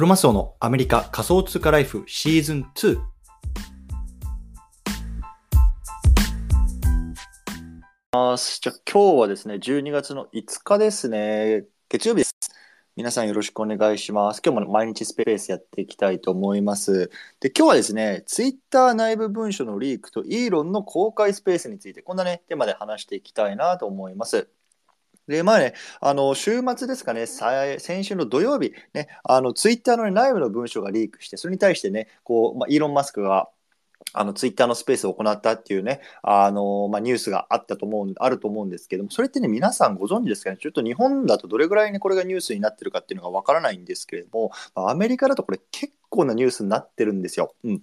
クロマスオのアメリカ仮想通貨ライフシーズン2。じゃあ今日はですね、12月の5日ですね。月曜日です。皆さんよろしくお願いします。今日も毎日スペースやっていきたいと思います。で、今日はですね、ツイッター内部文書のリークとイーロンの公開スペースについて、こんなね、テーマで話していきたいなと思います。で、まあね、あの、週末ですかね、先週の土曜日、ね、あの、ツイッターの、ね、内部の文書がリークして、それに対してね、こう、まあ、イーロン・マスクが、あの、ツイッターのスペースを行ったっていうね、あの、まあ、ニュースがあったと思う、あると思うんですけども、それってね、皆さんご存知ですかね、ちょっと日本だとどれぐらいね、これがニュースになってるかっていうのがわからないんですけれども、まあアメリカだとこれ結構なニュースになってるんですよ。うん。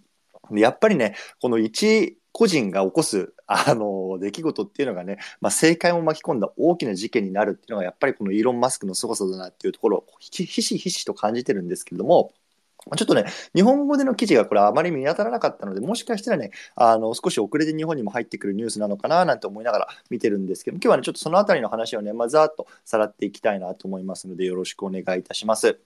やっぱりね、この一個人が起こす、あの、出来事っていうのがね、まあ、政界も巻き込んだ大きな事件になるっていうのが、やっぱりこのイーロン・マスクの凄さだなっていうところをひしひしと感じてるんですけれども、ちょっとね、日本語での記事がこれあまり見当たらなかったので、もしかしたらね、あの、少し遅れて日本にも入ってくるニュースなのかななんて思いながら見てるんですけど、今日はね、ちょっとそのあたりの話をね、まあ、ざーっとさらっていきたいなと思いますので、よろしくお願いいたします。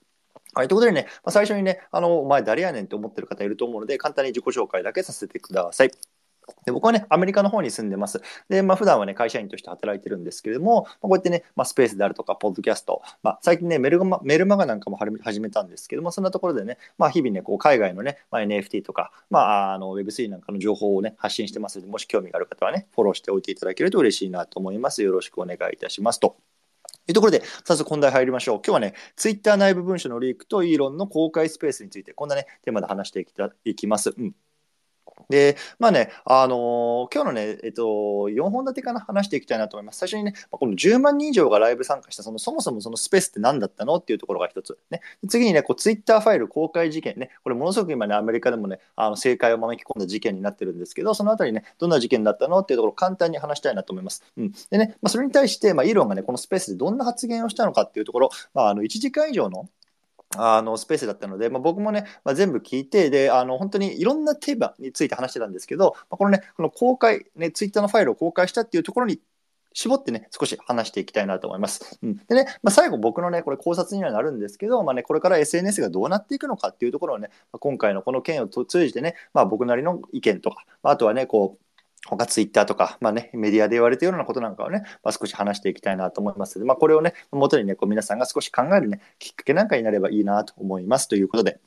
はい、ということでね、まあ、最初にね、あの、お前誰やねんって思ってる方いると思うので、簡単に自己紹介だけさせてください。で僕はね、アメリカの方に住んでます。で、まあ、普段はね、会社員として働いてるんですけれども、まあ、こうやってね、まあ、スペースであるとか、ポッドキャスト、まあ、最近ね、メルマメルマガなんかも始めたんですけども、そんなところでね、まあ、日々ね、こう海外のね、まあ、NFT とか、まあ、あの Web3 なんかの情報をね、発信してますので、もし興味がある方はね、フォローしておいていただけると嬉しいなと思います。よろしくお願いいたしますと。というところで、早速本題入りましょう。今日はね、ツイッター内部文書のリークとイーロンの公開スペースについて、こんなね、テーマで話していきたいきます。うん。で、まあね、あのー今日のね、えっと、4本立てかな、話していきたいなと思います。最初にね、この10万人以上がライブ参加した、そのそもそもそのスペースって何だったの？っていうところが一つ。ね、次にね、こう、ツイッターファイル公開事件ね、これものすごく今ね、アメリカでもね、あの政界を招き込んだ事件になってるんですけど、そのあたりね、どんな事件だったの？っていうところを簡単に話したいなと思います。うん。でね、まあ、それに対して、まあ、イーロンがね、このスペースでどんな発言をしたのかっていうところ、まあ、あの、1時間以上のあのスペースだったので、まあ、僕もね、まあ、全部聞いてであの本当にいろんなテーマについて話してたんですけど、まあ、このねこの公開ねツイッターのファイルを公開したっていうところに絞ってね少し話していきたいなと思います。うん、でね、まあ、最後僕のねこれ考察にはなるんですけど、まあね、これから SNS がどうなっていくのかっていうところをね、まあ、今回のこの件を通じてね、まあ、僕なりの意見とか、ま、あとはねこう他ツイッターとか、まあね、メディアで言われているようなことなんかをね、まあ、少し話していきたいなと思いますので、まあ、これをね、元にね、こう皆さんが少し考えるね、きっかけなんかになればいいなと思います。ということで、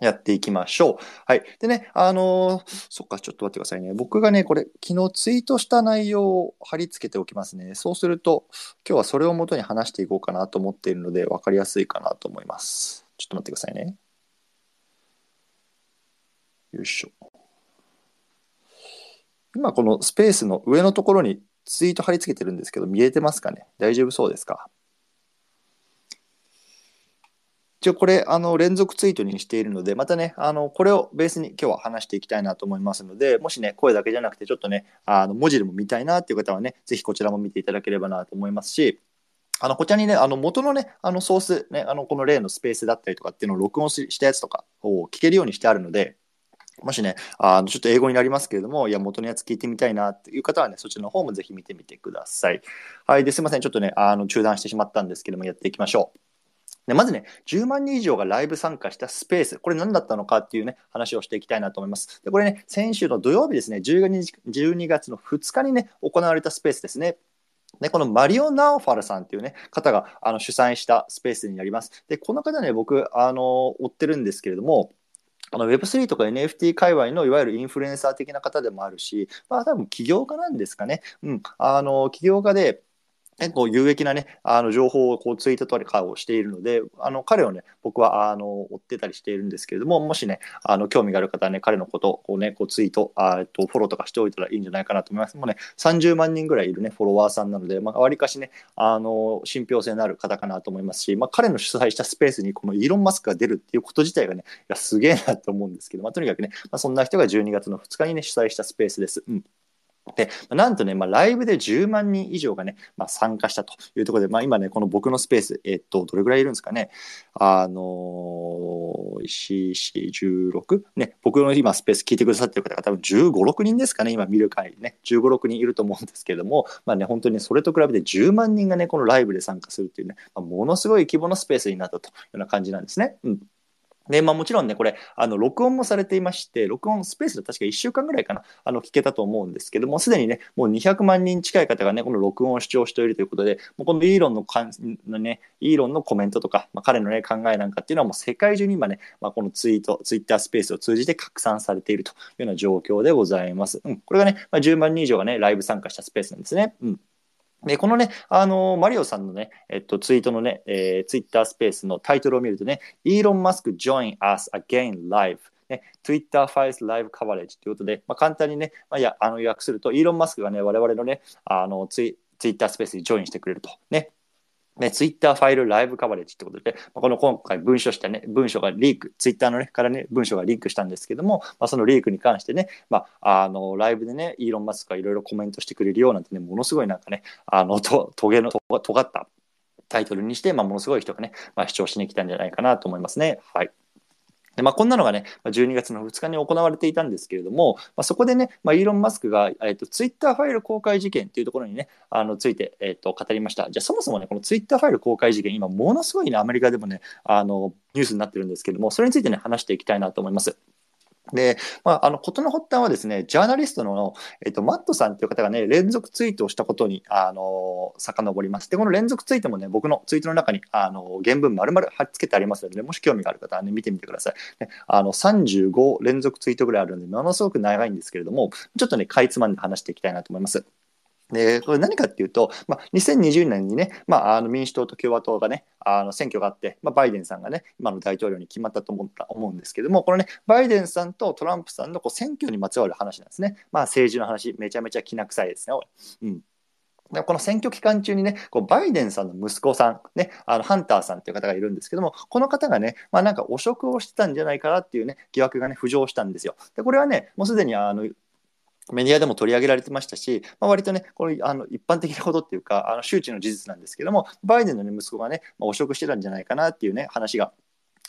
やっていきましょう。はい。でね、あのーそっか、ちょっと待ってくださいね。僕がね、これ、昨日ツイートした内容を貼り付けておきますね。そうすると、今日はそれを元に話していこうかなと思っているので、分かりやすいかなと思います。ちょっと待ってくださいね。よいしょ。今このスペースの上のところにツイート貼り付けてるんですけど見えてますかね？大丈夫そうですか？一応これあの連続ツイートにしているのでまたねあのこれをベースに今日は話していきたいなと思いますのでもしね声だけじゃなくてちょっとねあの文字でも見たいなっていう方はねぜひこちらも見ていただければなと思いますしあのこちらにね、あの元のね、あのソース、ね、あのこの例のスペースだったりとかっていうのを録音ししたやつとかを聞けるようにしてあるので、もしね、あのちょっと英語になりますけれども、いや、元のやつ聞いてみたいなっていう方はね、そちらの方もぜひ見てみてください。はい。で、すいません。ちょっとね、あの中断してしまったんですけども、やっていきましょう。でまずね、10万人以上がライブ参加したスペース、これ何だったのかっていうね、話をしていきたいなと思います。で、これね、先週の土曜日ですね、12月の2日にね、行われたスペースですね。で、このマリオ・ナオファルさんっていうね、方があの主催したスペースになります。で、この方ね、僕、あの、追ってるんですけれども、あの Web3 とか NFT 界隈のいわゆるインフルエンサー的な方でもあるし、まあ多分起業家なんですかね。うん。あの、起業家で、結構有益なね、あの情報をこうツイートとかをしているので、あの彼をね、僕はあの追ってたりしているんですけれども、もしね、あの興味がある方はね、彼のことをね、こうツイート、あえっとフォローとかしておいたらいいんじゃないかなと思います。もうね、30万人ぐらいいるね、フォロワーさんなので、まあ、わりかしね、あの信憑性のある方かなと思いますし、まあ、彼の主催したスペースにこのイーロン・マスクが出るっていうこと自体がね、いやすげえなと思うんですけど、まあ、とにかくね、まあ、そんな人が12月の2日にね、主催したスペースです。うんで、なんとね、まあ、ライブで10万人以上がね、まあ、参加したというところで、まあ、今ね、この僕のスペース、えっと、どれぐらいいるんですかね。あのー、4、16? ね、僕の今スペース聞いてくださってる方が多分15、6人ですかね、今見る限りね、15、6人いると思うんですけれども、まあね、本当にそれと比べて10万人がね、このライブで参加するっていうね、まあ、ものすごい規模のスペースになったというような感じなんですね。うん。で、まあもちろんね、これ、あの、録音もされていまして、録音スペースで確か1週間ぐらいかな、あの、聞けたと思うんですけども、すでにね、もう200万人近い方がね、この録音を主張しているということで、もうこのイーロンのかんのね、イーロンのコメントとか、まあ、彼のね、考えなんかっていうのはもう世界中に今ね、まあ、このツイート、ツイッタースペースを通じて拡散されているというような状況でございます。うん、これがね、まあ、10万人以上がね、ライブ参加したスペースなんですね。うん。で、このね、あのー、マリオさんのね、えっと、ツイートのね、えー、ツイッタースペースのタイトルを見るとね、イーロン・マスク join us again live ね、Twitter Files Live Coverage ということで、まあ、簡単にね、まあ、いや、あの、訳すると、イーロン・マスクがね、我々のね、あの、ツイツイッタースペースにジョインしてくれると。ね。ね、ツイッターファイルライブカバレッジってことで、まあ、この今回文書したね、文書がリーク、ツイッターのね、からね、文書がリークしたんですけども、まあ、そのリークに関してね、まあ、あの、ライブでね、イーロン・マスクがいろいろコメントしてくれるようなんてね、ものすごいなんかね、あの、と、トゲの、とがったタイトルにして、まあ、ものすごい人がね、まあ、視聴しに来たんじゃないかなと思いますね。はい。でまあ、こんなのがね、12月の2日に行われていたんですけれども、まあ、そこでね、まあ、イーロン・マスクが、えーと、ツイッターファイル公開事件というところにね、あのついて、えーと、語りました。じゃあ、そもそもね、このツイッターファイル公開事件、今、ものすごいね、アメリカでもね、あのニュースになってるんですけども、それについてね、話していきたいなと思います。で、まあ、あの、ことの発端はですね、ジャーナリストの、えっと、マットさんという方がね、連続ツイートをしたことに、あの、遡ります。で、この連続ツイートもね、僕のツイートの中に、あの、原文丸々貼っ付けてありますので、ね、もし興味がある方はね、見てみてください。ね、あの、35連続ツイートぐらいあるので、ものすごく長いんですけれども、ちょっとね、かいつまんで話していきたいなと思います。で、これ何かっていうと、まあ、2020年にね、まあ、あの民主党と共和党がね、あの選挙があって、まあ、バイデンさんがね、今の大統領に決まったと思った思うんですけども、このね、バイデンさんとトランプさんのこう選挙にまつわる話なんですね。まあ、政治の話、めちゃめちゃきな臭いですね、うん。でこの選挙期間中にね、こうバイデンさんの息子さん、ね、あのハンターさんという方がいるんですけども、この方がね、まあ、なんか汚職をしてたんじゃないかなっていうね、疑惑がね、浮上したんですよ。で、これはね、もうすでにあのメディアでも取り上げられてましたし、まあ、割とね、これあの一般的なことっていうか、あの周知の事実なんですけども、バイデンの、ね、息子がね、まあ、汚職してたんじゃないかなっていうね、話が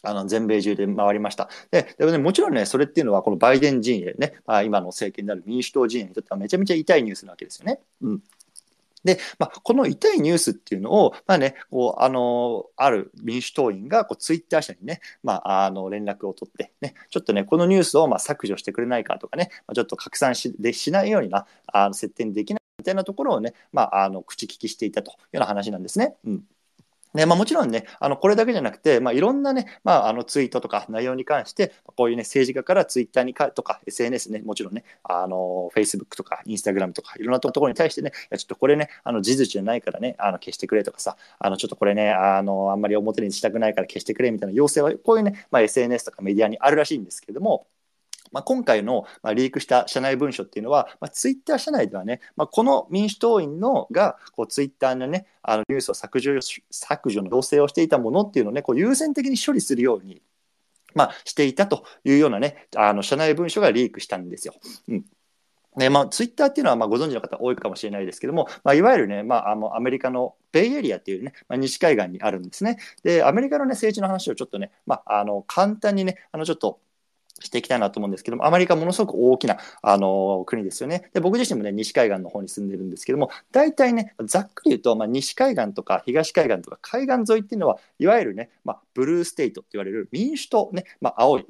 あの全米中で回りました。で、でもね、もちろんね、それっていうのは、このバイデン陣営ね、まあ、今の政権である民主党陣営にとってはめちゃめちゃ痛いニュースなわけですよね。うん。で、まあ、この痛いニュースっていうのを、まあね、こう、あの、ある民主党員が、こう、ツイッター社にね、まあ、あの、連絡を取って、ね、ちょっとね、このニュースを、まあ、削除してくれないかとかね、まあ、ちょっと拡散しでしないようにな、あの、設定にできないみたいなところをね、まあ、あの、口利きしていたというような話なんですね。うん。ねまあ、もちろんね、あのこれだけじゃなくて、まあ、いろんなね、まあ、あのツイートとか内容に関して、こういうね、政治家からツイッターにかとか、SNS ね、もちろんね、あの、Facebook とか、Instagram とか、いろんなところに対してね、いやちょっとこれね、あの事実じゃないからね、あの消してくれとかさ、あのちょっとこれね、あの、あんまり表にしたくないから消してくれみたいな要請は、こういうね、まあ、SNS とかメディアにあるらしいんですけれども、まあ、今回の、まあ、リークした社内文書っていうのは、まあ、ツイッター社内ではね、まあ、この民主党員のがこうツイッターのね、あのニュースを削除削除の要請をしていたものっていうのをね、こう優先的に処理するように、まあ、していたというようなね、あの社内文書がリークしたんですよ。うんねまあ、ツイッターっていうのはまあご存知の方多いかもしれないですけども、まあ、いわゆるね、まあ、あのアメリカのベイエリアっていうね、まあ、西海岸にあるんですね。で、アメリカの、ね、政治の話をちょっとね、まあ、あの簡単にね、あのちょっとしていきたいなと思うんですけども、アメリカものすごく大きな、あの国ですよね。で、僕自身もね、西海岸の方に住んでるんですけども、大体ね、ざっくり言うと、まあ、西海岸とか東海岸とか海岸沿いっていうのは、いわゆるね、まあ、ブルーステイトって言われる民主党ね、まあ、青い、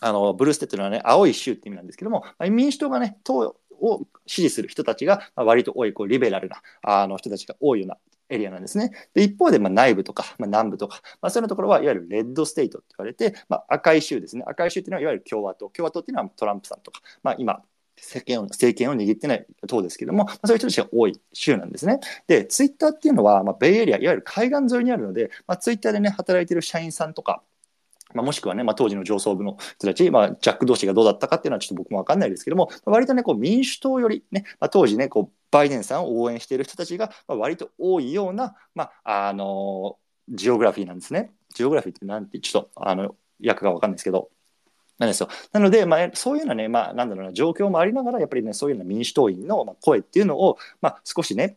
あの、ブルーステイトのはね、青い州って意味なんですけども、まあ、民主党がね、党を支持する人たちが、割と多い、こう、リベラルな、あの人たちが多いようなエリアなんですね。で一方で、ま、内部とか、ま、南部とか、まあ、そういうところはいわゆるレッドステイトって言われて、まあ、赤い州ですね。赤い州っていうのはいわゆる共和党。共和党っていうのはトランプさんとか、まあ、今、政権を政権を握ってない党ですけども、まあ、そういう人たちが多い州なんですね。で、ツイッターっていうのは、まあ、ベイエリア、いわゆる海岸沿いにあるので、まあ、ツイッターでね、働いてる社員さんとか、まあ、もしくはね、まあ、当時の上層部の人たち、まあ、ジャック同士がどうだったかっていうのはちょっと僕もわかんないですけども、割とね、こう民主党よりね、まあ、当時ね、こうバイデンさんを応援している人たちが、まあ、割と多いような、まあ、あのジオグラフィーなんですね。ジオグラフィーってなんて、ちょっと、あの、訳がわかんないですけど、なんですよ。なので、まあ、そういうようなね、まあ、なんだろうな、状況もありながら、やっぱりね、そういうような民主党員の声っていうのを、まあ、少しね、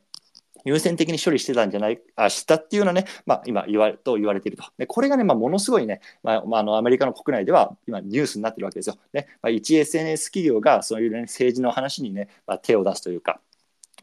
優先的に処理してたんじゃない、あしたっていうのはね、まあ、今言われ、と言われていると。で、これがね、まあ、ものすごいね、まあ、あの、アメリカの国内では今ニュースになってるわけですよ。ね、まあ、一 SNS 企業がそういうね、政治の話にね、まあ、手を出すというか、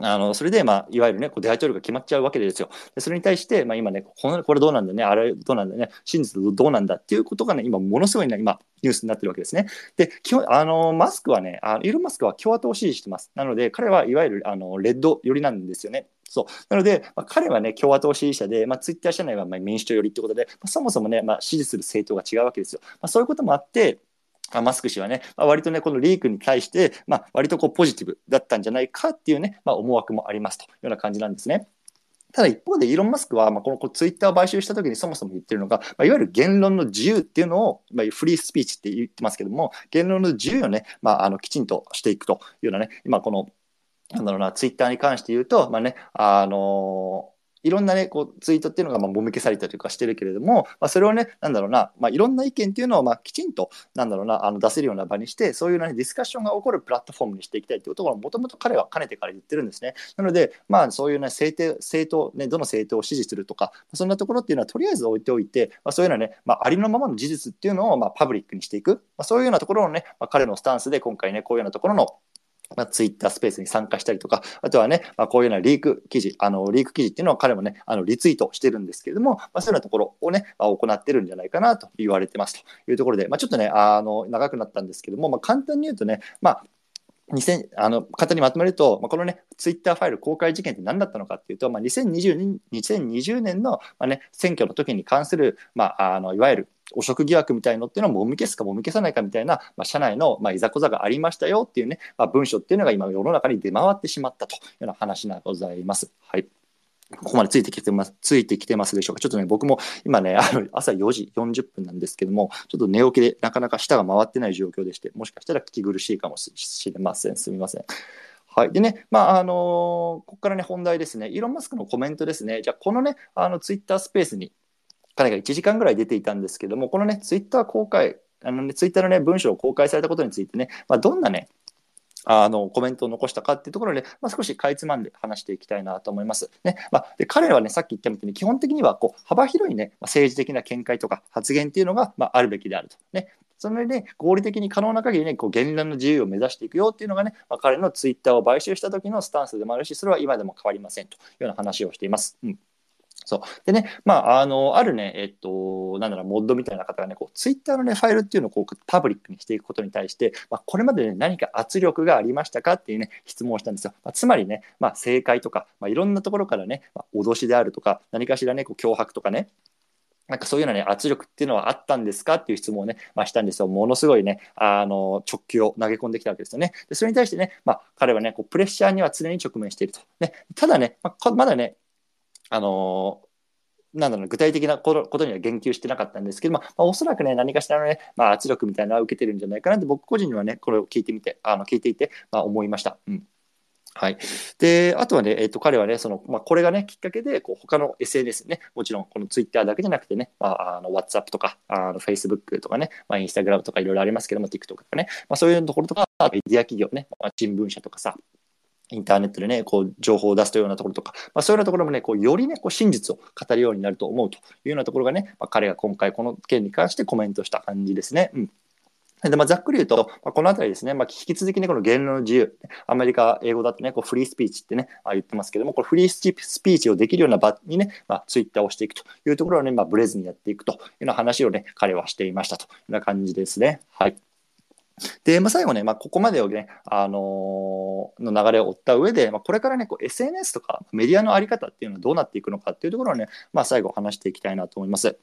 あの、それで、まあ、いわゆるね、こう大統領が決まっちゃうわけですよ。でそれに対して、まあ、今ね、このこれどうなんだね、あれどうなんだね、真実どうなんだっていうことがね、今、ものすごいね、今、ニュースになってるわけですね。で、基本、あの、マスクはね、あイーロン・マスクは共和党を支持してます。なので、彼はいわゆる、あの、レッド寄りなんですよね。そう。なので、まあ、彼はね、共和党支持者で、まあ、ツイッター社内はま民主党寄りってことで、まあ、そもそもね、まあ、支持する政党が違うわけですよ。ま、そういうこともあって、マスク氏はね、まあ、割とね、このリークに対して、ま、割とこうポジティブだったんじゃないかっていうね、ま、思惑もありますというような感じなんですね。ただ一方でイーロン・マスクは、まあ、このこツイッターを買収した時にそもそも言ってるのが、まあ、いわゆる言論の自由っていうのを、まあ、フリースピーチって言ってますけども、言論の自由をね、まあ、あのきちんとしていくというようなね、今この、なんだろうな、ツイッターに関して言うと、まあね、あのいろんなね、こう、ツイートっていうのが、まあ、もみ消されたりとかしてるけれども、まあ、それをね、なんだろうな、まあ、いろんな意見っていうのを、まあ、きちんと、なんだろうな、あの、出せるような場にして、そういうね、ディスカッションが起こるプラットフォームにしていきたいっていうことを、もともと彼はかねてから言ってるんですね。なので、まあ、そういうね、政党、政党、ね、どの政党を支持するとか、そんなところっていうのは、とりあえず置いておいて、まあ、そういうのはね、まあ、ありのままの事実っていうのを、まあ、パブリックにしていく、まあ、そういうようなところをね、まあ、彼のスタンスで今回ね、こういうようなところの、まあ、ツイッタースペースに参加したりとか、あとはね、まあ、こういうようなリーク記事、あの、リーク記事っていうのは彼もね、あの、リツイートしてるんですけれども、まあ、そういうようなところをね、まあ、行ってるんじゃないかなと言われてますというところで、まあ、ちょっとね、あの、長くなったんですけども、まあ、簡単に言うとね、まあ、2000あの簡単にまとめると、まあ、このね、ツイッターファイル公開事件って何だったのかっていうと、まあ、2020, 2020年の、まあね、選挙の時に関する、まあ、あのいわゆる汚職疑惑みたいのっていうのをもみ消すかもみ消さないかみたいな、まあ、社内の、まあ、いざこざがありましたよっていうね、まあ、文書っていうのが今世の中に出回ってしまったというような話がございます。はい。ここまでついてきてます、ついてきてますでしょうか？ちょっとね、僕も今ね、あの朝4時40分なんですけども、ちょっと寝起きでなかなか舌が回ってない状況でして、もしかしたら聞き苦しいかもしれません。すみません。はい。でね、まあ、あのー、ここからね、本題ですね。イーロン・マスクのコメントですね。じゃあ、このね、あの、ツイッタースペースに、彼が1時間ぐらい出ていたんですけども、このね、ツイッター公開、あのね、ツイッターのね、文章を公開されたことについてね、まあ、どんなね、あのコメントを残したかっていうところで、まあ、少しかいつまんで話していきたいなと思います。ねまあ、で彼はね、さっき言ったみたいに、基本的にはこう幅広いね、政治的な見解とか発言っていうのが、まあ、あるべきであると。ねそれで、ね、合理的に可能な限りね、こう言論の自由を目指していくよっていうのがね、まあ、彼のツイッターを買収した時のスタンスでもあるし、それは今でも変わりませんというような話をしています。うんそう。でね、まあ、あの、あるね、えっと、なんだろう、モッドみたいな方がね、こう、ツイッターのね、ファイルっていうのをこう、パブリックにしていくことに対して、まあ、これまでね、何か圧力がありましたかっていうね、質問をしたんですよ。まあ、つまりね、まあ、正解とか、まあ、いろんなところからね、まあ、脅しであるとか、何かしらね、こう、脅迫とかね、なんかそういうようなね、圧力っていうのはあったんですかっていう質問をね、まあ、したんですよ。ものすごいね、あの、直球を投げ込んできたわけですよね。でそれに対してね、まあ、彼はね、こうプレッシャーには常に直面していると。ね、ただね、まあ、まだね、あのなんだろう、具体的なことには言及してなかったんですけど、まあ、おそらくね、何かしらのね、まあ、圧力みたいなのは受けてるんじゃないかなって、僕個人にはね、これを聞いてみて、あの聞いていて、まあ、思いました。うんはい。で、あとはね、え、ー、と、彼はね、その、まあ、これがね、きっかけで、こう、他の SNS ね、もちろん、この Twitter だけじゃなくてね、まあ、あの、WhatsApp とか、あの、Facebook とかね、まあ、Instagram とかいろいろありますけども、TikTok とかね、まあ、そういうところとか、メディア企業ね、まあ、新聞社とかさ、インターネットでね、こう、情報を出すというようなところとか、まあ、そういうようなところもね、こう、よりね、こう、真実を語るようになると思うというようなところがね、まあ、彼が今回この件に関してコメントした感じですね。うん。でまあ、ざっくり言うと、まあ、このあたりですね、まあ、引き続きね、この言論の自由、アメリカ英語だとね、こうフリースピーチってね、あ言ってますけども、これフリースピーチをできるような場にね、まあ、ツイッターをしていくというところをね、まあ、ブレずにやっていくというような話をね、彼はしていましたというような感じですね。はい。で、まあ、最後ね、まあ、ここまでをね、あのー、の流れを追った上で、まあ、これからね、こう SNS とかメディアのあり方っていうのはどうなっていくのかっていうところをね、まあ、最後話していきたいなと思います。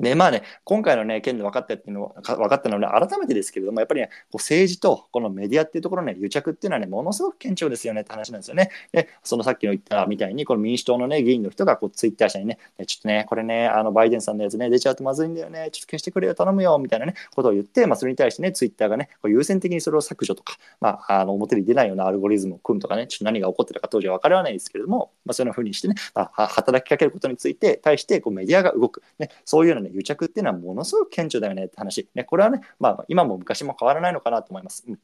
で、まあね、今回のね、件で分かったっていうの分かったのは、ね、改めてですけれども、やっぱりね、こう政治とこのメディアっていうところの、ね、癒着っていうのはね、ものすごく顕著ですよねって話なんですよね。で、そのさっきの言ったみたいに、この民主党のね、議員の人がこうツイッター社にね、ちょっとね、これね、あのバイデンさんのやつね、出ちゃうとまずいんだよね、ちょっと消してくれよ、頼むよ、みたいなね、ことを言って、まあ、それに対してね、ツイッターがね、こう優先的にそれを削除とか、まあ、あの表に出ないようなアルゴリズムを組むとかね、ちょっと何が起こってるか当時は分からないですけれども、まあ、そういうふうにしてね、まあ、働きかけることについて、対してこうメディアが動く、ね、そういうような、ね、癒着っていうのはものすごく顕著だよねって話。ね、これはね、まあ、今も昔も変わらないのかなと思います。うん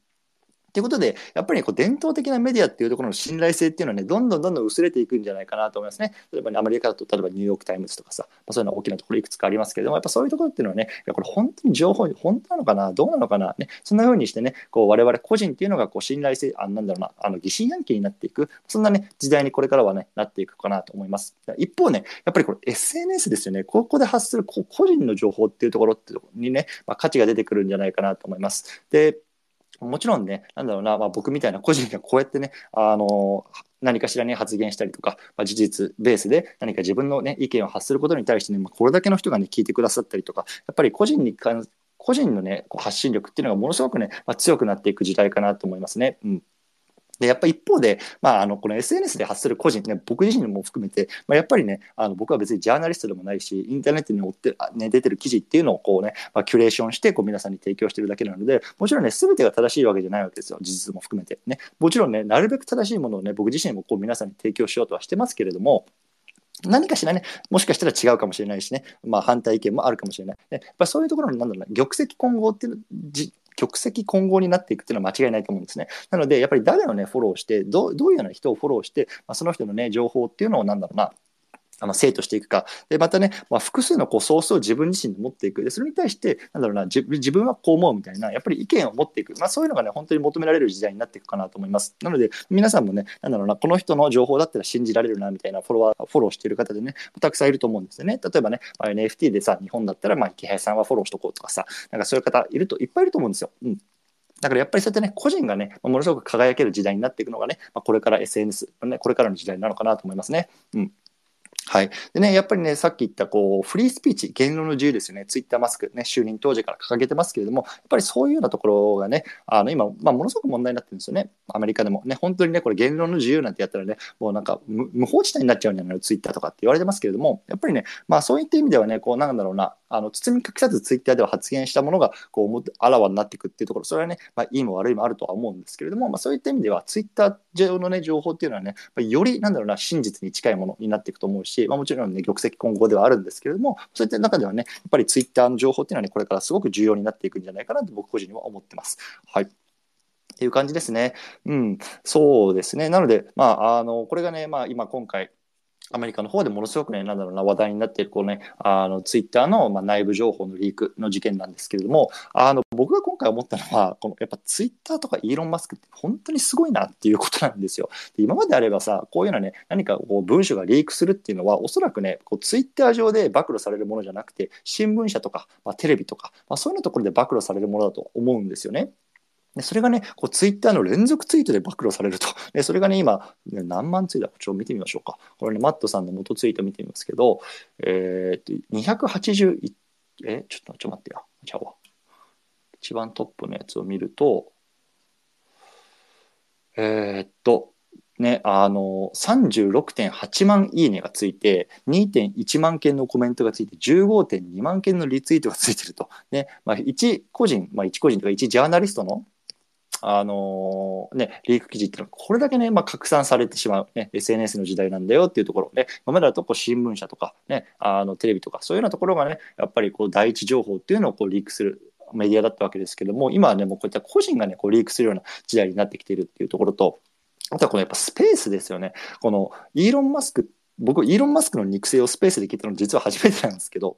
ということで、やっぱり、こう伝統的なメディアっていうところの信頼性っていうのはね、どんどんどんどん薄れていくんじゃないかなと思いますね。例えば、ね、アメリカだと、例えばニューヨーク・タイムズとかさ、まあ、そういうのは大きなところいくつかありますけれども、やっぱそういうところっていうのはね、いやこれ本当に情報、本当なのかな、どうなのかな、ね、そんな風にしてね、こう我々個人っていうのがこう信頼性、あなんだろうな、あの疑心暗鬼になっていく、そんなね、時代にこれからはね、なっていくかなと思います。一方ね、やっぱりこれ SNS ですよね、ここで発する個人の情報っていうところってにね、まあ、価値が出てくるんじゃないかなと思います。でもちろんね、なんだろうな、まあ、僕みたいな個人がこうやってね、あの何かしらね発言したりとか、まあ、事実ベースで何か自分の、ね、意見を発することに対してね、まあ、これだけの人がね、聞いてくださったりとか、やっぱり個人に関個人のね、こう発信力っていうのがものすごくね、まあ、強くなっていく時代かなと思いますね。うん。で、やっぱ一方で、まあ、あの、この SNS で発する個人ね、僕自身も含めて、まあ、やっぱりね、あの、僕は別にジャーナリストでもないし、インターネットに追って、ね、出てる記事っていうのをこうね、まあ、キュレーションして、こう皆さんに提供してるだけなので、もちろんね、全てが正しいわけじゃないわけですよ。事実も含めて。ね。もちろんね、なるべく正しいものをね、僕自身もこう皆さんに提供しようとはしてますけれども、何かしらね、もしかしたら違うかもしれないしね、まあ反対意見もあるかもしれない。やっぱそういうところの、なんだろうな、玉石混合っていう曲石混合になっていくっていうのは間違いないと思うんですね。なので、やっぱり誰をね、フォローして、どどういうような人をフォローして、まあ、その人のね、情報っていうのを、なんだろうな、あの生徒していくか。で、またね、まあ、複数のこうソースを自分自身で持っていく。で、それに対して、なんだろうな、自分はこう思うみたいな、やっぱり意見を持っていく。まあ、そういうのがね、本当に求められる時代になっていくかなと思います。なので、皆さんもね、なんだろうな、この人の情報だったら信じられるな、みたいなフォロワー、フォローしている方でね、たくさんいると思うんですよね。例えばね、まあ、NFT でさ、日本だったら、まあ、池原さんはフォローしとこうとかさ、なんかそういう方いると、いっぱいいると思うんですよ。うん。だからやっぱりそうやってね、個人がね、ものすごく輝ける時代になっていくのがね、まあ、これから SNS、ね、これからの時代なのかなと思いますね。うん。はい。でね、やっぱりね、さっき言った、こう、フリースピーチ、言論の自由ですよね。ツイッターマスク、ね、就任当時から掲げてますけれども、やっぱりそういうようなところがね、あの、今、まあ、ものすごく問題になってるんですよね。アメリカでも。ね、本当にね、これ言論の自由なんてやったらね、もうなんか無法地帯になっちゃうんじゃないの、ツイッターとかって言われてますけれども、やっぱりね、まあ、そういった意味ではね、こう、なんだろうな、あの、包み隠さずツイッターでは発言したものが、こう、あらわになっていくっていうところ、それはね、まあ、いいも悪いもあるとは思うんですけれども、まあ、そういった意味では、ツイッター上のね、情報っていうのはね、より、なんだろうな、真実に近いものになっていくと思うし、まあ、もちろんね、玉石混合ではあるんですけれども、そういった中ではね、やっぱりツイッターの情報っていうのはね、これからすごく重要になっていくんじゃないかなと僕個人には思ってます。はい。っていう感じですね。うん、そうですね。なので、まあ、あの、これがね、まあ、今今回、アメリカの方でものすごくね、なんだろうな、話題になっている、こうね、あの、ツイッターの、まあ、内部情報のリークの事件なんですけれども、あの、僕が今回思ったのは、この、やっぱツイッターとかイーロン・マスクって本当にすごいなっていうことなんですよ。で今まであればさ、こういうのね、何かこう文章がリークするっていうのは、おそらくね、こうツイッター上で暴露されるものじゃなくて、新聞社とか、まあ、テレビとか、まあ、そういうようなところで暴露されるものだと思うんですよね。でそれがね、こうツイッターの連続ツイートで暴露されると。でそれがね、今、何万ツイートか、ちょっと見てみましょうか。これね、マットさんの元ツイート見てみますけど、えー、っと、281、え、ちょっと、ちょっと待ってよ。ちゃう。一番トップのやつを見ると、えー、っと、ね、あの、36.8万いいねがついて、2.1万件のコメントがついて、15.2万件のリツイートがついてると。ね、まあ、一個人、まあ、一個人とか一ジャーナリストのあのー、ね、リーク記事っていうのは、これだけね、まあ、拡散されてしまう、ね、SNS の時代なんだよっていうところね、今までだとこう新聞社とか、ね、あのテレビとか、そういうようなところがね、やっぱりこう第一情報っていうのをこうリークするメディアだったわけですけども、今はね、もうこういった個人がね、こうリークするような時代になってきているっていうところと、あとはこのやっぱスペースですよね。このイーロン・マスク、僕、イーロン・マスクの肉声をスペースで聞いたの実は初めてなんですけど、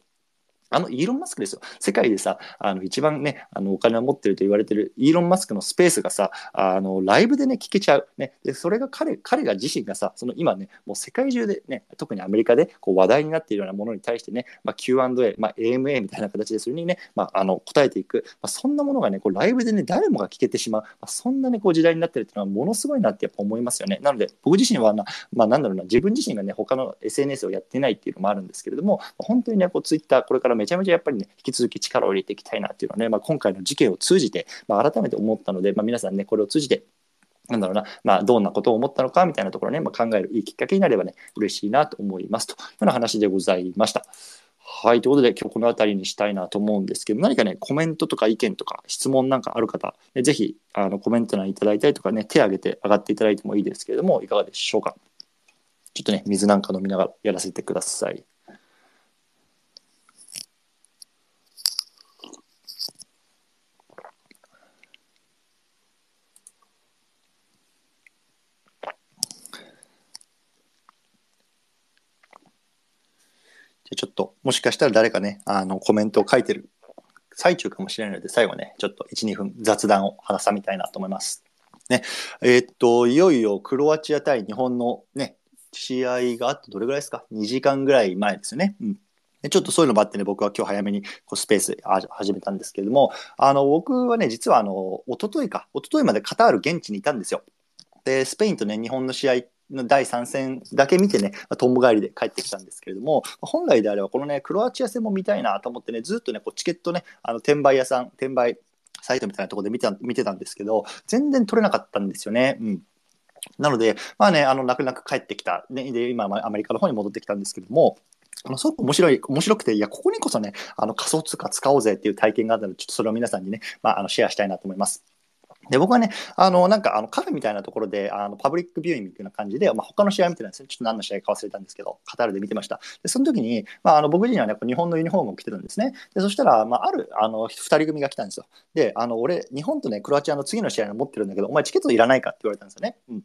あの、イーロン・マスクですよ。世界でさ、あの、一番ね、あの、お金を持ってると言われてるイーロン・マスクのスペースがさ、あの、ライブでね、聞けちゃう。ね。で、それが彼、彼が自身がさ、その今ね、もう世界中でね、特にアメリカでこう話題になっているようなものに対してね、まあ、Q&A、まあ、AMA みたいな形でそれにね、まあ、あの、答えていく。まあ、そんなものがね、こうライブでね、誰もが聞けてしまう。まあ、そんなね、こう時代になってるっていうのはものすごいなってやっぱ思いますよね。なので、僕自身はな、まあ、なんだろうな、自分自身がね、他の SNS をやってないっていうのもあるんですけれども、本当にね、こう、ツイッター、これからめちゃめちゃやっぱりね、引き続き力を入れていきたいなっていうのはね、まあ、今回の事件を通じて、まあ、改めて思ったので、まあ、皆さんね、これを通じて、なんだろうな、まあ、どんなことを思ったのかみたいなところね、まあ、考えるいいきっかけになればね、嬉しいなと思いますというような話でございました。はい。ということで、今日この辺りにしたいなと思うんですけど、何かね、コメントとか意見とか質問なんかある方、ね、ぜひ、あの、コメント欄いただいたりとかね、手挙げて上がっていただいてもいいですけれども、いかがでしょうか。ちょっとね、水なんか飲みながらやらせてください。じゃちょっと、もしかしたら誰かね、あの、コメントを書いてる最中かもしれないので、最後ね、ちょっと1、2分雑談を話さみたいなと思います。ね。えー、っと、いよいよクロアチア対日本のね、試合があってどれぐらいですか ?2 時間ぐらい前ですよね。うん。ちょっとそういうのもあってね、僕は今日早めにこうスペース始めたんですけれども、あの、僕はね、実はあの、一昨日か、一昨日までカタール現地にいたんですよ。で、スペインとね、日本の試合第3戦だけ見てね、とんぼ帰りで帰ってきたんですけれども、本来であればこのね、クロアチア戦も見たいなと思ってね、ずっとね、こうチケットね、あの、転売屋さん、転売サイトみたいなところで見て見てたんですけど、全然取れなかったんですよね。うん。なので、まあね、あの、泣く泣く帰ってきた。ね、で、今、アメリカの方に戻ってきたんですけども、あの、すごく面白い、面白くて、いや、ここにこそね、あの、仮想通貨使おうぜっていう体験があったので、ちょっとそれを皆さんにね、まあ、あの、シェアしたいなと思います。で、僕はね、あの、なんか、あの、カフェみたいなところで、あの、パブリックビューイングみたいな感じで、まあ、他の試合見てたんですね。ちょっと何の試合か忘れたんですけど、カタールで見てました。で、その時に、まあ、あの、僕自身はね、日本のユニフォームを着てるんですね。で、そしたら、まあ、ある、あの、二人組が来たんですよ。で、あの、俺、日本とね、クロアチアの次の試合を持ってるんだけど、お前チケットいらないかって言われたんですよね。うん。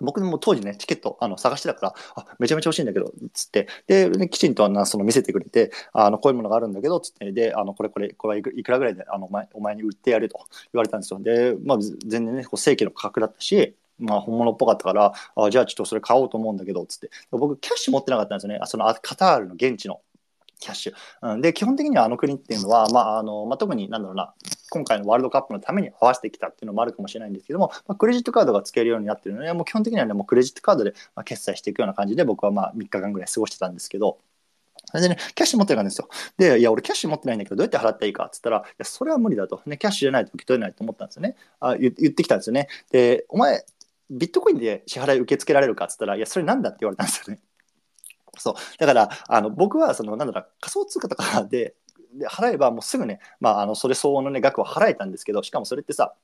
僕も当時ね、チケットあの探してたから、あ、めちゃめちゃ欲しいんだけど、つって、で、ね、きちんとなその見せてくれて、あの、こういうものがあるんだけど、つって、で、あの、これこれ、これはいくらぐらいで、あの、お前お前に売ってやると言われたんですよ。で、まあ、全然ね、こう正規の価格だったし、まあ、本物っぽかったから、あじゃあちょっとそれ買おうと思うんだけど、つって。僕、キャッシュ持ってなかったんですよね。そのカタールの現地の。キャッシュ。うん、で、基本的にはあの国っていうのは、まあ、あの、まあ、特になんだろうな、今回のワールドカップのために合わせてきたっていうのもあるかもしれないんですけども、まあ、クレジットカードが付けるようになってるので、もう基本的にはね、もうクレジットカードで決済していくような感じで、僕はまあ3日間ぐらい過ごしてたんですけど、それでね、キャッシュ持ってるんですよ。で、いや、俺キャッシュ持ってないんだけど、どうやって払ったらいいかって言ったら、いや、それは無理だと。ね、キャッシュじゃないと受け取れないと思ったんですよね。あ言ってきたんですよね。で、お前、ビットコインで支払い受け付けられるかって言ったら、いや、それなんだって言われたんですよね。そう。だから、あの、僕は、その、なんだろう、仮想通貨とかで、で払えばもうすぐね、まあ、あの、それ相応のね、額を払えたんですけど、しかもそれってさ、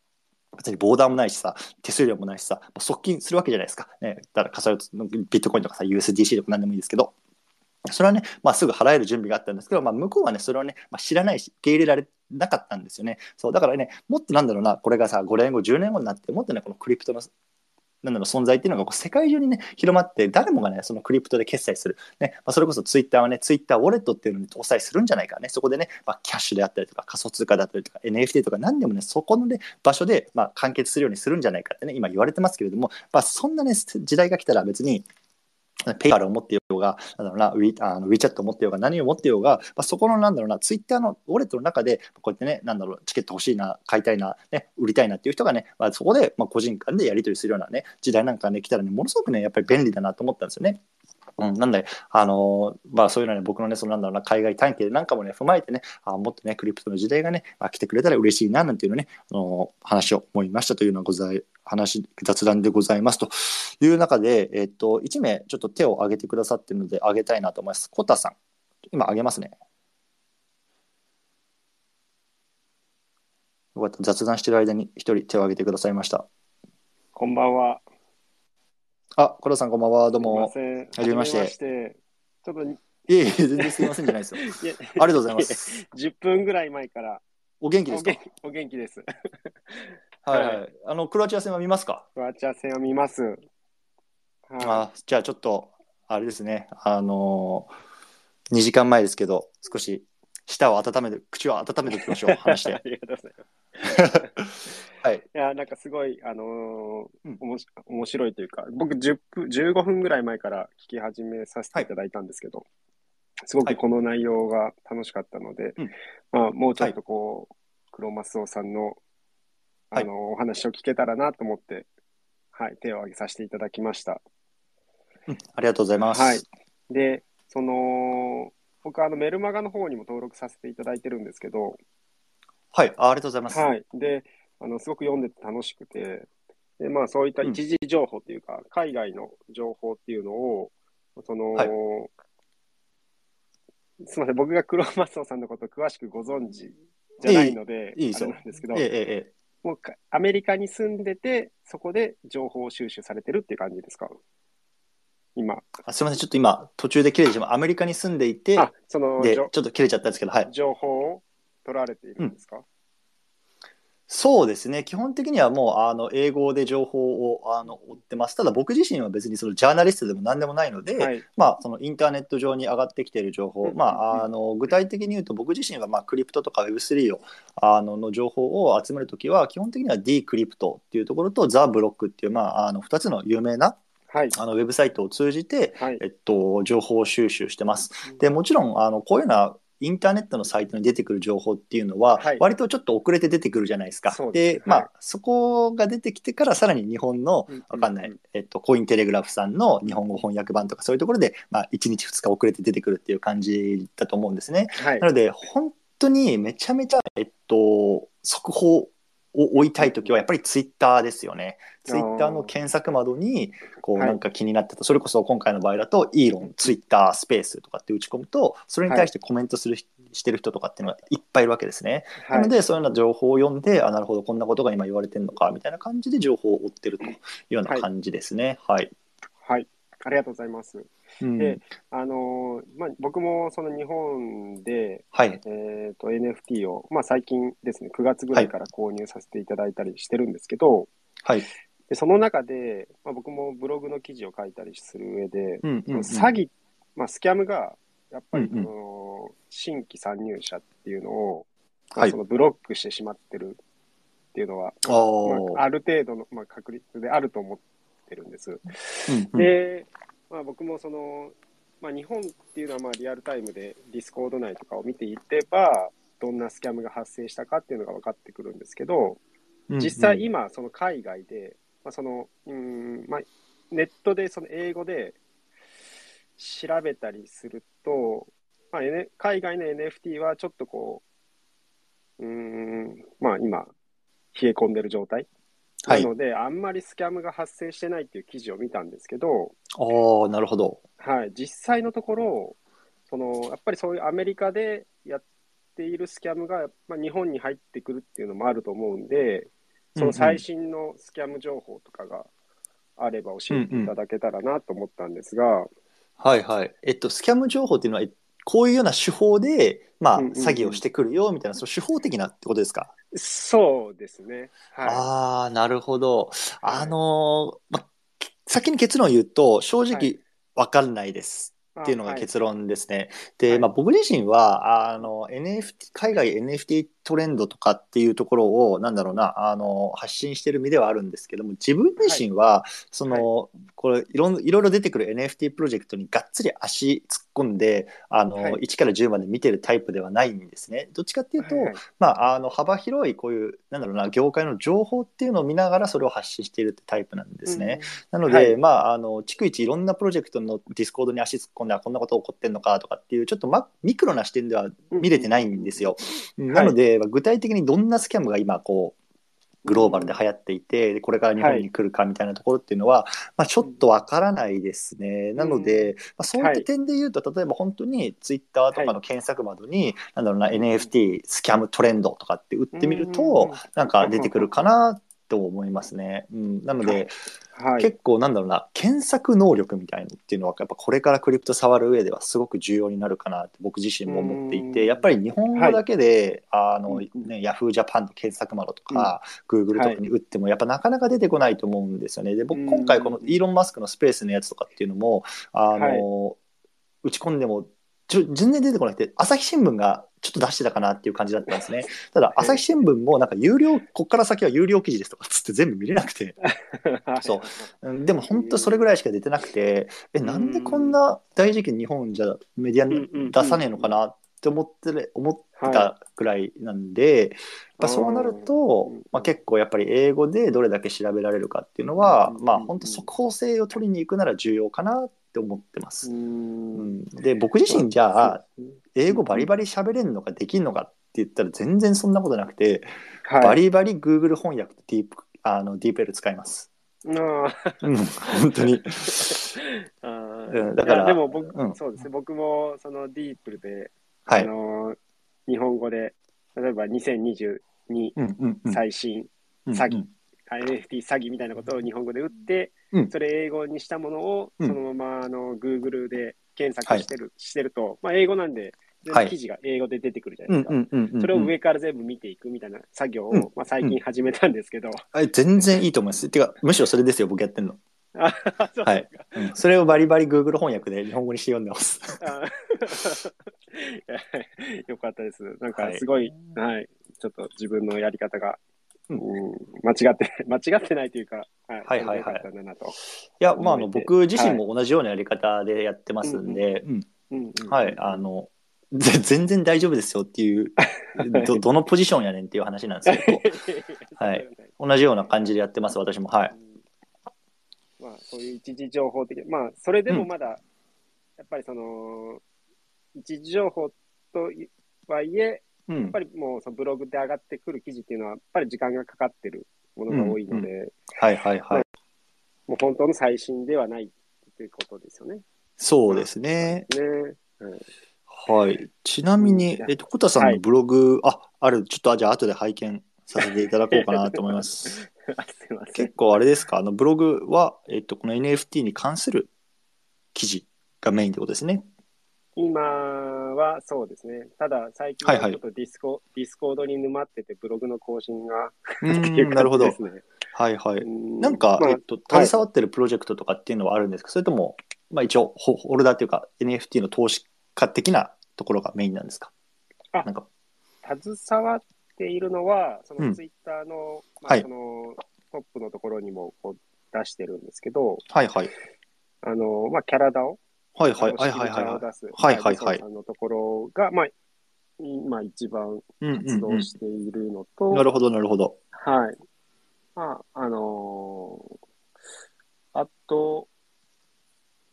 別にボーダーもないしさ、手数料もないしさ、側近するわけじゃないですか。ね、だから仮想のビットコインとかさ、USDC とか何でもいいですけど、それはね、まあ、すぐ払える準備があったんですけど、まあ、向こうはね、それをね、まあ、知らないし、受け入れられなかったんですよね。そう、だからね、もっとなんだろうな、これがさ、5年後、10年後になって、もっとね、このクリプトのなんだろう存在っていうのがこう世界中にね広まって誰もがねそのクリプトで決済する、ねまあ、それこそツイッターはねツイッターウォレットっていうのに搭載するんじゃないかね。そこでね、まあ、キャッシュであったりとか仮想通貨だったりとか NFT とか何でもねそこのね場所で、まあ、完結するようにするんじゃないかってね今言われてますけれども、まあ、そんなね時代が来たら別にペイパルを持ってようが、なんだろうな、ウィあの WeChat を持ってようが、何を持ってようが、まあ、そこのなんだろうな、ツイッターのウォレットの中で、こうやってね、なんだろう、チケット欲しいな、買いたいな、ね、売りたいなっていう人がね、まあ、そこで、まあ、個人間でやり取りするようなね、時代なんかね、来たらね、ものすごくね、やっぱり便利だなと思ったんですよね。うん、なんで、あのー、まあそういうのね、僕のね、そのなんだろうな、海外探検なんかもね、踏まえてね、あもっとね、クリプトの時代がね、あ来てくれたら嬉しいな、なんていうのね、あのー、話を思いましたというのはござい、話、雑談でございますという中で、えっと、1名ちょっと手を挙げてくださってるので、挙げたいなと思います。コタさん。今挙げますね。よかった。雑談してる間に一人手を挙げてくださいました。こんばんは。あ、コロさんこんばんは。どうも。はじめまして。ちょっと。いえいえ、全然すみませんじゃないですよ。ありがとうございます。10分ぐらい前から。お元気ですか？お元気です。はい、はい、あの、クロアチア戦は見ますか？クロアチア戦は見ます。はい、あじゃあちょっと、あれですね、あのー、2時間前ですけど、少し舌を温めて、口を温めておきましょう、話して。ありがとうございます。はい。いや、なんかすごい、あのーうん、おもし面白いというか、僕10分、15分ぐらい前から聞き始めさせていただいたんですけど、はい、すごくこの内容が楽しかったので、はい、まあ、もうちょっとこう、はい、黒マスオさんの、あのー、お話を聞けたらなと思って、はい、手を挙げさせていただきました。うん、ありがとうございます。はい。で、その、僕あのメルマガの方にも登録させていただいてるんですけど、はいあ、ありがとうございます。はい。で、あの、すごく読んでて楽しくて、で、まあそういった一時情報っていうか、うん、海外の情報っていうのを、その、はい、すみません、僕がクロマスオさんのこと詳しくご存知じゃないので、いいあれなんですけど、えええ、もうアメリカに住んでて、そこで情報収集されてるっていう感じですか？今。あすみません、ちょっと今、途中で切れてしまう。アメリカに住んでいて、あそのでちょっと切れちゃったんですけど、はい。情報を取られているんですか、うんそうですね。基本的にはもう、あの、英語で情報を、あの、追ってます。ただ僕自身は別にそのジャーナリストでも何でもないので、はい、まあ、そのインターネット上に上がってきている情報、まあ、あの、具体的に言うと僕自身は、まあ、クリプトとか Web3 を、あの、の情報を集めるときは、基本的には D クリプトっていうところとザ・ブロックっていう、まあ、あの、2つの有名な、はい、あのウェブサイトを通じて、はい、えっと、情報収集してます。でもちろんあのこういうのはインターネットのサイトに出てくる情報っていうのは、割とちょっと遅れて出てくるじゃないですか。はい、で、まあ、そこが出てきてから、さらに日本の、わかんない、えっと、コインテレグラフさんの日本語翻訳版とか、そういうところで、まあ、1日2日遅れて出てくるっていう感じだと思うんですね。はい、なので、本当にめちゃめちゃ、えっと、速報を追いたいときはやっぱりツイッターですよね。ツイッターの検索窓にこうなんか気になってた、はい、それこそ今回の場合だとイーロンツイッタースペースとかって打ち込むとそれに対してコメントする、はい、してる人とかっていうのがいっぱいいるわけですね。はい、なのでそういうような情報を読んであなるほどこんなことが今言われてるのかみたいな感じで情報を追ってるというような感じですね。はい、はい、ありがとうございます。うん、で、あのまあ、僕もその日本で、はい、えっ、と、NFT を、まあ、最近ですね、9月ぐらいから購入させていただいたりしてるんですけど、はい。でその中で、まあ、僕もブログの記事を書いたりする上で、うんうんうん、詐欺、まあ、スキャムが、やっぱり、その、新規参入者っていうのを、まあ、そのブロックしてしまってるっていうのは、はいまあ、ある程度の、まあ、確率であると思ってるんです。うんうん、で、まあ、僕もその、まあ、日本っていうのはまあリアルタイムでディスコード内とかを見ていれば、どんなスキャムが発生したかっていうのが分かってくるんですけど、実際今、その海外で、まあ、その、うん、まあ、ネットでその英語で調べたりすると、まあ、N、海外の NFT はちょっとこう、うん、まあ今、冷え込んでる状態なので、あんまりスキャムが発生してないっていう記事を見たんですけど、ああ、なるほど。はい、実際のところ、そのやっぱりそういうアメリカでやっているスキャムが、まあ、日本に入ってくるっていうのもあると思うんで、その最新のスキャム情報とかがあれば教えていただけたらなと思ったんですが、うんうん、はいはい。えっと、スキャム情報っていうのは、こういうような手法で、まあ、詐欺をしてくるよみたいな、その手法的なってことですか？そうですね。はい、ああ、なるほど。あのー、ま、先に結論を言うと、正直わかんないです。っていうのが結論ですね。はい、で、まあ、僕自身は、あの、NFT、海外 NFT トレンドとかっていうところを、なんだろうな、あの、発信してる身ではあるんですけども、自分自身は、はい、その、はい、これいろ、いろいろ出てくる NFT プロジェクトにがっつり足突っ込んで、あの、はい、1から10まで見てるタイプではないんですね。どっちかっていうと、はいはい、まあ、あの、幅広いこういう、なんだろうな、業界の情報っていうのを見ながらそれを発信しているってタイプなんですね。うん、なので、まあ、あの、逐一いろんなプロジェクトのディスコードに足突っ込んで、こんなこと起こってんのかとかっていう、ちょっと、ま、ミクロな視点では見れてないんですよ。うん、なので、具体的にどんなスキャムが今、こう、グローバルで流行っていて、これから日本に来るかみたいなところっていうのは、はい、まあ、ちょっとわからないですね。なので、まあ、そういった点で言うと、例えば本当にツイッターとかの検索窓に、なんだろうな、NFT スキャムトレンドとかって打ってみると、なんか出てくるかなと思いますね。うん、なので、はい、結構なんだろうな検索能力みたいのっていうのはやっぱこれからクリプト触る上ではすごく重要になるかなって僕自身も思っていてやっぱり日本語だけで、はい、あのね、ヤフージャパンの検索窓とか、グーグルとかに打ってもやっぱなかなか出てこないと思うんですよね。で僕今回このイーロン・マスクのスペースのやつとかっていうのもあの、打ち込んでもちょ全然出てこなくて、朝日新聞がちょっと出してたかなっていう感じだったんですね。ただ、朝日新聞もなんか有料、こっから先は有料記事ですとかつって全部見れなくて、そう。でも本当それぐらいしか出てなくて、え、なんでこんな大事件日本じゃメディアに出さねえのかなって思って、思ってたぐらいなんで、やっそうなると、まあ、結構やっぱり英語でどれだけ調べられるかっていうのは、まあ本当速報性を取りに行くなら重要かなって思ってます。うん、で僕自身じゃあ英語バリバリ喋れるのかできるのかって言ったら全然そんなことなくて、はい、バリバリ Google 翻訳とディープあのディープ L 使います。あうん、本当に。あうん、だからでも僕、うん、そうですね。僕もそのディープで、はい、あの日本語で例えば2022最新詐欺、NFT 詐欺みたいなことを日本語で打って、うん、それ英語にしたものをそのままあの Google で検索してる,、してると、まあ、英語なんで記事が英語で出てくるじゃないですか。それを上から全部見ていくみたいな作業を、うん、まあ、最近始めたんですけど。あ全然いいと思います。てか、むしろそれですよ、僕やってんの。はい、うん。それをバリバリ Google 翻訳で日本語にして読んでます。よかったです。なんかすごい、はい、はい、ちょっと自分のやり方が、うん、間違って、間違ってないというか、はい、はいはいはい。いや、まあ、あの、僕自身も同じようなやり方でやってますんで、はい、あの、全然大丈夫ですよっていうど、どのポジションやねんっていう話なんですけど、はい、同じような感じでやってます、私も。はい。まあ、そういう一時情報的まあ、それでもまだ、うん、やっぱりその、一時情報とはいえ、うん、やっぱりもうそのブログで上がってくる記事っていうのは、やっぱり時間がかかってるものが多いので、うんうん、はいはいはい、もう本当の最新ではないということですよね。そうですね。ね。はい。ちなみに、えっと、コタさんのブログ、はい、あ、ある、ちょっと、じゃあ、後で拝見させていただこうかなと思います。す結構あれですか、あの、ブログは、えっと、この NFT に関する記事がメインってことですね。今はそうですね。ただ、最近はちょっとディスコ、はいはい、ディスコードに沼ってて、ブログの更新がうん なるほど。はいはい。なんか、まあ、えっと、携わってるプロジェクトとかっていうのはあるんですか、はい、それとも、まあ一応、ホルダーっていうか、NFT の投資家的なところがメインなんですか？あ、なんか。携わっているのは、そのツイッターの、うん、まあ、その、トップのところにもこう出してるんですけど、はいはい。あの、まあ、キャラダを、はいはいはいはいはい。はいはいはい。のところが、まあ、今一番活動しているのと、うんうんうん、なるほどなるほど。はい。まあ、あのー、あと、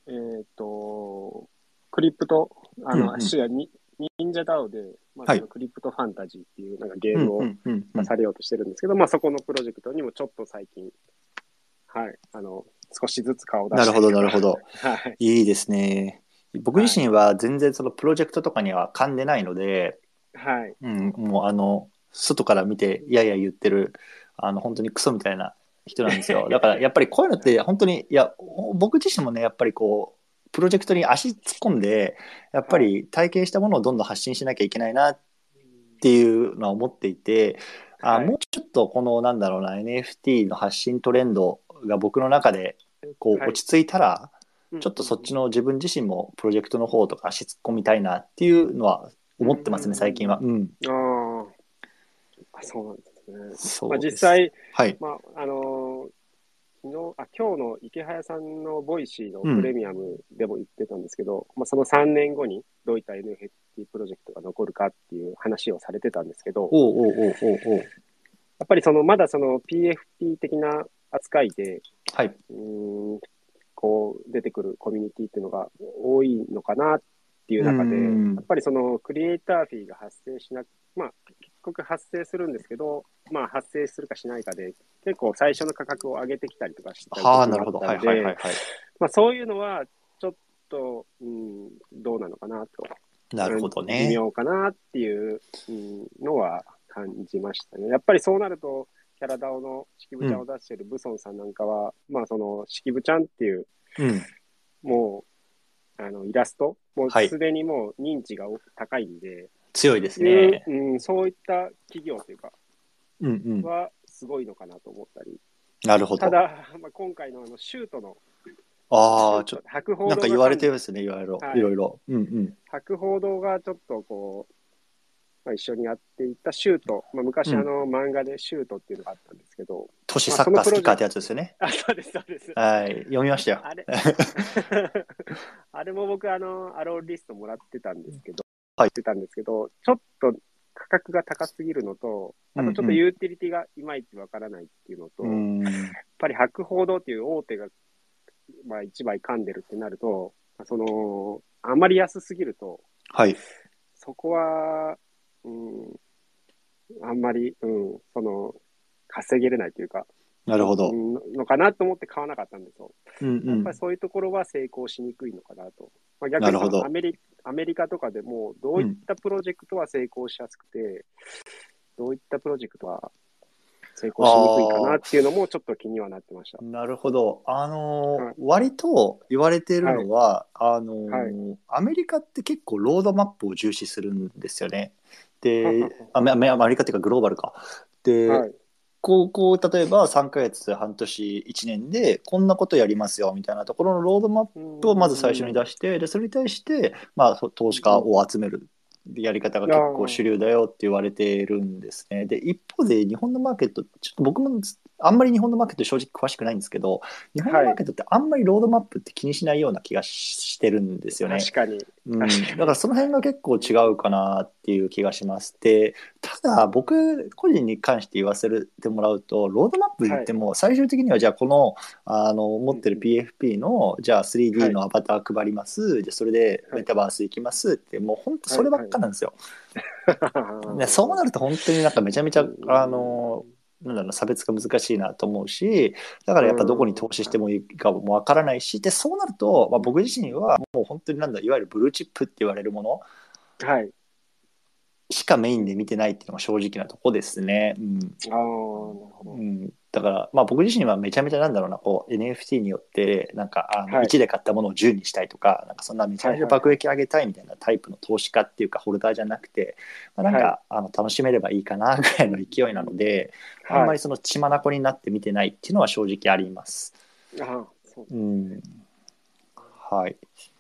えっ、ー、と、クリプト、あの、足がに、忍者ダウで、まあ、クリプトファンタジーっていうなんかゲームをされようとしてるんですけど、まあ、そこのプロジェクトにもちょっと最近、はい、あの、少しずつ顔を出してなるほど、なるほど。はい。いいですね。僕自身は全然そのプロジェクトとかには噛んでないので、はい。うん、もうあの、外から見て、やや言ってる、あの、本当にクソみたいな人なんですよ。だからやっぱりこういうのって本当に、いや、僕自身もね、やっぱりこう、プロジェクトに足突っ込んで、やっぱり体験したものをどんどん発信しなきゃいけないなっていうのは思っていて、あもうちょっとこのなんだろうな NFT の発信トレンドが僕の中でこう落ち着いたら、ちょっとそっちの自分自身もプロジェクトの方とか足突っ込みたいなっていうのは思ってますね、最近は。うん、ああ、そうなんですね。まあ、実際、はい、まああのー昨日、あ、今日のイケハヤさんのボイシーのプレミアムでも言ってたんですけど、うん、まあ、その3年後にどういった NFT プロジェクトが残るかっていう話をされてたんですけど、おうおうおうおうやっぱりそのまだその PFP 的な扱いで、はい、うんこう出てくるコミュニティっていうのが多いのかなっていう中で、やっぱりそのクリエイターフィーが発生しなく、まあ、結局発生するんですけど、まあ、発生するかしないかで、結構最初の価格を上げてきたりとかしたりとかまあ、そういうのはちょっと、うん、どうなのかなと。なるほどね。微妙かなっていう、うん、のは感じましたね。やっぱりそうなると、キャラダオの式部ちゃんを出しているブソンさんなんかは、うん、まあその式部ちゃんっていう、うん、もう、あの、イラスト、もうすでにもう認知が高いんで、はい、強いですね、うん。そういった企業というか、うんうん、はすごいのかなと思ったり。なるほど。ただ、まあ、今回のあのシュートの、ああ、ちょっと、なんか言われてますね、いろいろ。はい、いろいろ。うんうん。白報堂がちょっとこう、まあ、一緒にやっていたシュート、まあ、昔あの、漫画でシュートっていうのがあったんですけど、都市サッカー好きかってやつですよね。あ、そうです、そうです。はい、読みましたよ。あれ あれも僕、あの、アローリストもらってたんですけど、はい。ってたんですけど、ちょっと価格が高すぎるのと、あとちょっとユーティリティがいまいちわからないっていうのと、うんうん、やっぱり博報堂っていう大手が、まあ、一枚噛んでるってなると、その、あんまり安すぎると、はい。そこは、うん、あんまり、うん、その、稼げれないというか、なるほど。のかなと思って買わなかったんですよ。うんうん、やっぱりそういうところは成功しにくいのかなと。まあ、逆にアメリアメリカとかでも、どういったプロジェクトは成功しやすくて、うん、どういったプロジェクトは成功しにくいかなっていうのもちょっと気にはなってました。なるほど。あのーはい割と言われているのは、あのーはいアメリカって結構ロードマップを重視するんですよね。で アメアメリカっていうかグローバルか。で、はい。こう、こう、例えば3ヶ月、半年、1年で、こんなことやりますよ、みたいなところのロードマップをまず最初に出して、で、それに対して、まあ、そ投資家を集めるやり方が結構主流だよって言われているんですね。で、一方で日本のマーケット、ちょっと僕もあんまり日本のマーケット正直詳しくないんですけど、日本のマーケットってあんまりロードマップって気にしないような気がしてるんですよね。確かに。うん、だ確からその辺が結構違うかなっていう気がします。で、ただ僕個人に関して言わせてもらうと、ロードマップ言っても最終的にはじゃあこのあの持ってる PFP のじゃあ 3D のアバター配ります、でそれでメタバース行きますってもう本当そればっかなんですよ。ね、そうなると本当になんかめちゃめちゃあのなんだろう差別化難しいなと思うしだからやっぱどこに投資してもいいかもわからないしでそうなると、まあ、僕自身はもう本当になんだいわゆるブルーチップって言われるものはい。しかメインで見てないっていうのが正直なとこですね。うんああ、なるほど。うん、だから、まあ、僕自身はめちゃめちゃなんだろうなこう NFT によってなんかあのはい1で買ったものを10にしたいとか,、なんかそんなめちゃめちゃ爆益上げたいみたいなタイプの投資家っていうかホルダーじゃなくて、まあ、なんか、あの楽しめればいいかなぐらいの勢いなので、あんまはい。りその血眼になって見てないっていうのは正直あります。あううん、はい、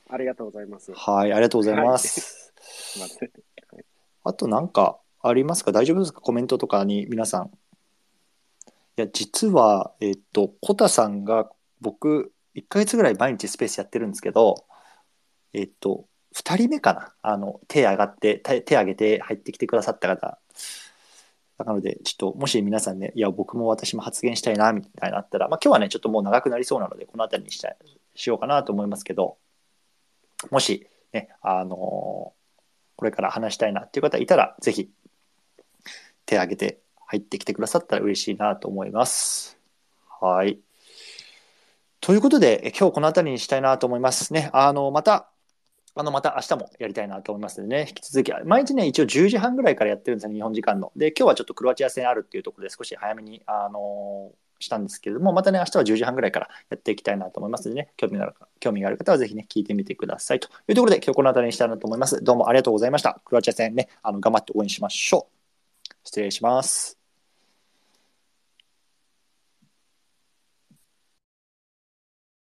ありがとうございます。はい、ありがとうございます。すい。あとなんかありますか？大丈夫ですか？コメントとかに皆さん。いや、実は、えっと、コタさんが僕、1ヶ月ぐらい毎日スペースやってるんですけど、えっと、2人目かな？あの、手上がって、手手上げて入ってきてくださった方。なので、ちょっと、もし皆さんね、いや、僕も私も発言したいな、みたいなのあったら、まあ今日はね、ちょっともう長くなりそうなので、この辺りにしたしようかなと思いますけど、もし、ね、あのこれから話したいなっていう方いたら、ぜひ手を挙げて入ってきてくださったら嬉しいなと思います。はい。ということで、え今日この辺りにしたいなと思いますね。あの、また、あの、また明日もやりたいなと思いますのでね、引き続き、毎日ね、一応10時半ぐらいからやってるんですね、日本時間の。で、今日はちょっとクロアチア戦あるっていうところで少し早めに、あのしたんですけれども、またね、明日は10時半ぐらいからやっていきたいなと思いますのでね、興味がある興味がある方はぜひね、聞いてみてください。というところで、今日この辺りにしたいなと思います。どうもありがとうございました。クロアチア戦ね、あの頑張って応援しましょう。失礼します。